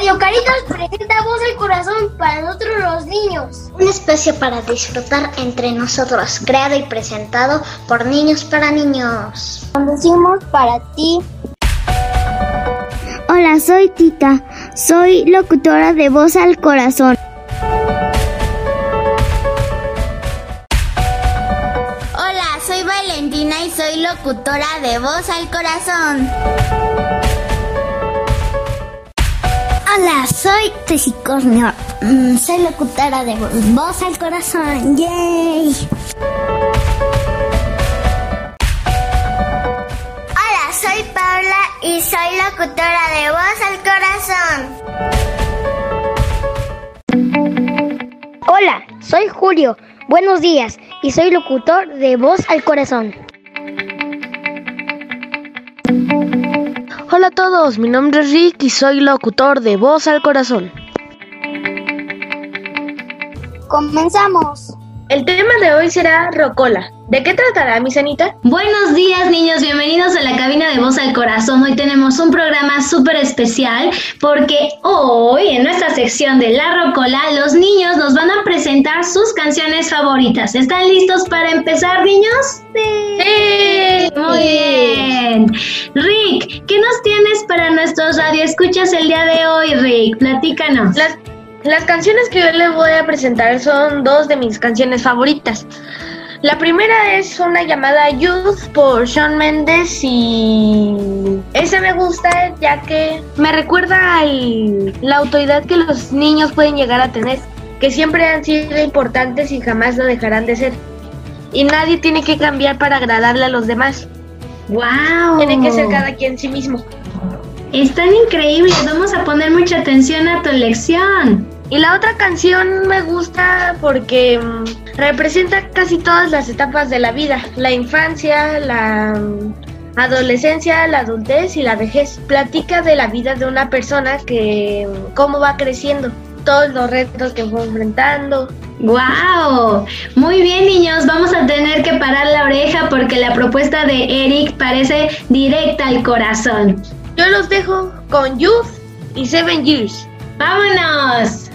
Radio Caritas presenta Voz al Corazón para nosotros los niños. Un espacio para disfrutar entre nosotros, creado y presentado por niños para niños. Conducimos para ti. Hola, soy Tita. Soy locutora de Voz al Corazón. Hola, soy Valentina y soy locutora de Voz al Corazón. Hola, soy Tesicornio. Mm, soy locutora de Voz al Corazón. ¡Yay! Hola, soy Paula y soy locutora de Voz al Corazón. Hola, soy Julio. Buenos días y soy locutor de Voz al Corazón. Hola a todos, mi nombre es Rick y soy locutor de Voz al Corazón. Comenzamos. El tema de hoy será Rocola. ¿De qué tratará, mi Sanita? Buenos días, niños. Bienvenidos a la cabina de Voz al Corazón. Hoy tenemos un programa súper especial porque hoy, en nuestra sección de La Rocola, los niños nos van a presentar sus canciones favoritas. ¿Están listos para empezar, niños? Sí. Muy bien. Rick, ¿qué nos tienes para nuestros radioescuchas el día de hoy, Rick? Platícanos. Las, las canciones que yo les voy a presentar son dos de mis canciones favoritas. La primera es una llamada Youth por Shawn Mendes y esa me gusta ya que me recuerda a la autoridad que los niños pueden llegar a tener, que siempre han sido importantes y jamás lo dejarán de ser. Y nadie tiene que cambiar para agradarle a los demás. ¡Wow! Tiene que ser cada quien sí mismo. Están increíbles, vamos a poner mucha atención a tu lección. Y la otra canción me gusta porque um, representa casi todas las etapas de la vida, la infancia, la um, adolescencia, la adultez y la vejez. Platica de la vida de una persona que um, cómo va creciendo, todos los retos que fue enfrentando. ¡Wow! Muy bien niños, vamos a tener que parar la oreja porque la propuesta de Eric parece directa al corazón. Yo los dejo con Youth y Seven Years. ¡Vámonos!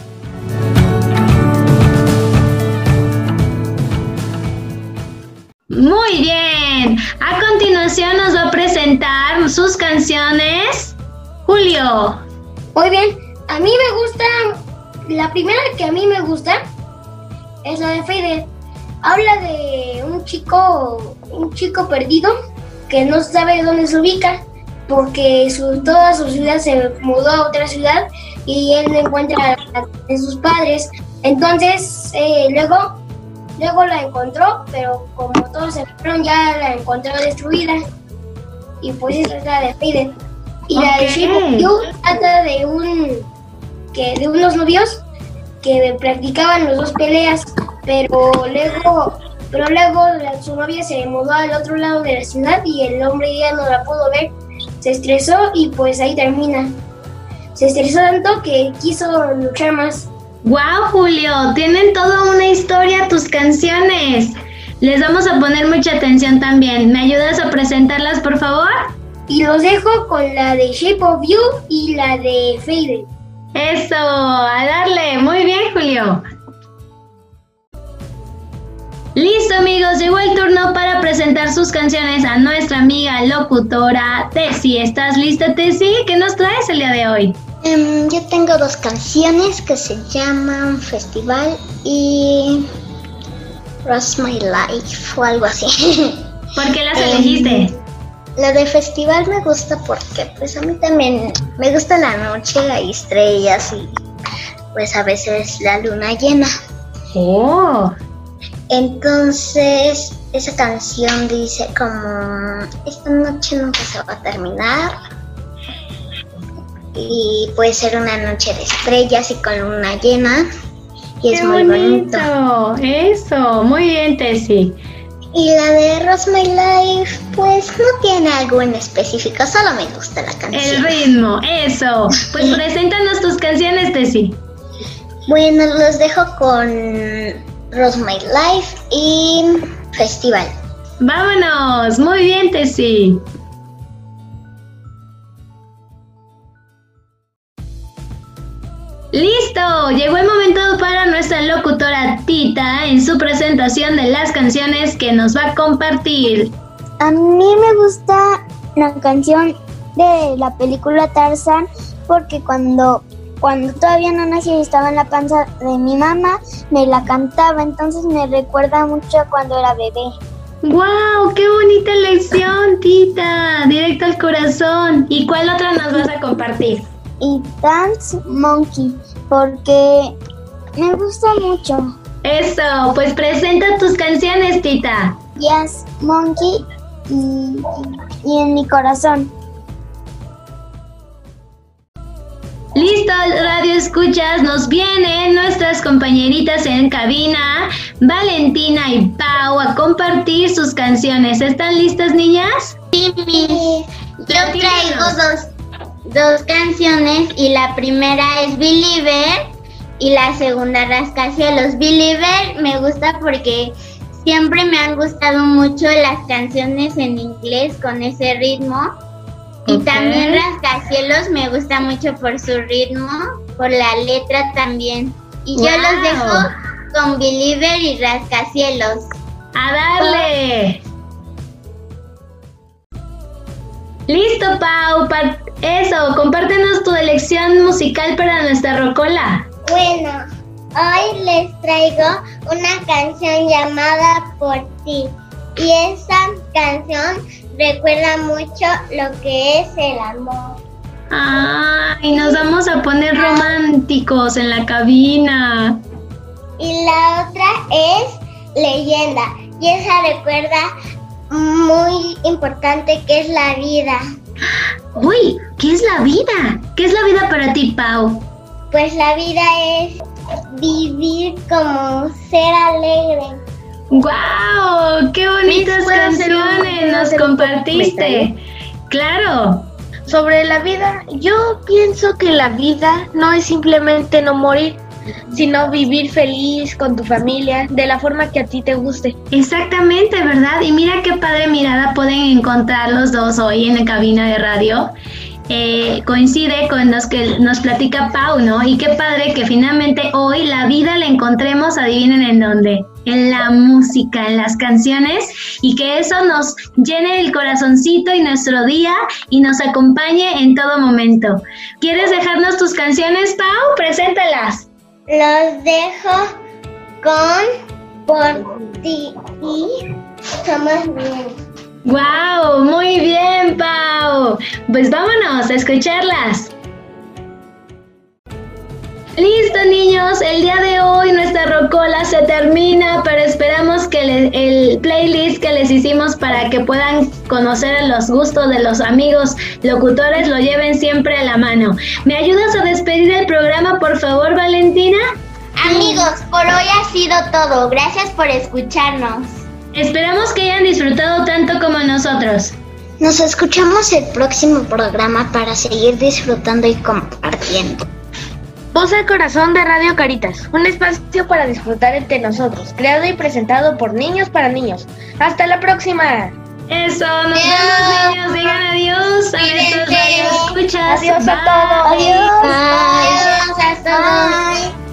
Muy bien. A continuación nos va a presentar sus canciones Julio. Muy bien. A mí me gusta, la primera que a mí me gusta es la de Fade. Habla de un chico, un chico perdido que no sabe dónde se ubica porque su, toda su ciudad se mudó a otra ciudad y él no encuentra a, sus padres. Entonces, eh, luego Luego la encontró, pero como todos se fueron, ya la encontró destruida. Y pues esa es la de Faded. Y la de You trata de un que de unos novios que practicaban los dos peleas, pero luego pero luego su novia se mudó al otro lado de la ciudad y el hombre ya no la pudo ver. Se estresó y pues ahí termina. Se estresó tanto que quiso luchar más. ¡Wow, Julio! Tienen toda una historia tus canciones. Les vamos a poner mucha atención también. ¿Me ayudas a presentarlas, por favor? Y los dejo con la de Shape of You y la de Fade. Eso, a darle. Muy bien, Julio. Listo amigos, llegó el turno para presentar sus canciones a nuestra amiga locutora Tessie. ¿Estás lista Tessie? ¿Qué nos traes el día de hoy? Um, yo tengo dos canciones que se llaman Festival y Rust My Life o algo así. ¿Por qué las elegiste? La de festival me gusta porque pues a mí también me gusta la noche, hay estrellas y pues a veces la luna llena. Oh. Entonces esa canción dice como esta noche nunca se va a terminar y puede ser una noche de estrellas y con luna llena y es muy bonito. Eso, muy bien, Tessie. Y la de Rose My Life, pues no tiene algo en específico, solo me gusta la canción. El ritmo, eso. Pues preséntanos tus canciones, Tessie. Bueno, los dejo con Rose My Life y Festival. Vámonos, muy bien, Tessie. Listo, llegó el momento nuestra locutora Tita en su presentación de las canciones que nos va a compartir. A mí me gusta la canción de la película Tarzan porque cuando cuando todavía no nací y estaba en la panza de mi mamá, me la cantaba, entonces me recuerda mucho cuando era bebé. ¡Wow! ¡Qué bonita lección, Tita! Directo al corazón. ¿Y cuál otra nos vas a compartir? Y Dance Monkey, porque me gusta mucho. Eso, pues presenta tus canciones, Tita. Yes, Monkey y, y en mi corazón. Listo, radio escuchas, nos vienen nuestras compañeritas en cabina, Valentina y Pau, a compartir sus canciones. ¿Están listas, niñas? Sí. Yo traigo dos, dos canciones y la primera es Believer y la segunda Rascacielos. Believer me gusta porque siempre me han gustado mucho las canciones en inglés con ese ritmo. Y también Rascacielos me gusta mucho por su ritmo, por la letra también. Y yo los dejo con Believer y Rascacielos. ¡A darle! Listo, Pau. pa- eso, compártenos tu elección musical para nuestra rocola. Bueno, hoy les traigo una canción llamada Por ti. Y esa canción recuerda mucho lo que es el amor. Ay, nos vamos a poner románticos en la cabina. Y la otra es leyenda. Y esa recuerda muy importante que es la vida. Uy, ¿qué es la vida? ¿Qué es la vida para ti, Pau? Pues la vida es vivir como ser alegre. ¡Guau! ¡Qué bonitas Miss, ¿puedo hacer un- canciones nos compartiste! ¡Claro! Sobre la vida, yo pienso que la vida no es simplemente no morir, sino vivir feliz con tu familia de la forma que a ti te guste. Exactamente, ¿verdad? Y mira qué padre mirada pueden encontrar los dos hoy en la cabina de radio. Eh, coincide con los que nos platica Pau, ¿no? Y qué padre que finalmente hoy la vida la encontremos, adivinen en dónde, en la música, en las canciones, y que eso nos llene el corazoncito y nuestro día y nos acompañe en todo momento. ¿Quieres dejarnos tus canciones, Pau? Preséntalas. Los dejo con Por ti y somos bien. ¡Wow! Muy bien, Pau. Pues vámonos a escucharlas. Listo, niños. El día de hoy nuestra rocola se termina, pero esperamos que el playlist que les hicimos para que puedan conocer los gustos de los amigos locutores lo lleven siempre a la mano. ¿Me ayudas a despedir el programa, por favor, Valentina? Amigos, por hoy ha sido todo. Gracias por escucharnos. Esperamos que hayan disfrutado tanto como nosotros. Nos escuchamos el próximo programa para seguir disfrutando y compartiendo. Voz al Corazón de Radio Caritas, un espacio para disfrutar entre nosotros, creado y presentado por niños para niños. Hasta la próxima. Eso, nos vemos niños, digan adiós a nuestros escuchas. Adiós a todos. Adiós. Adiós a todos.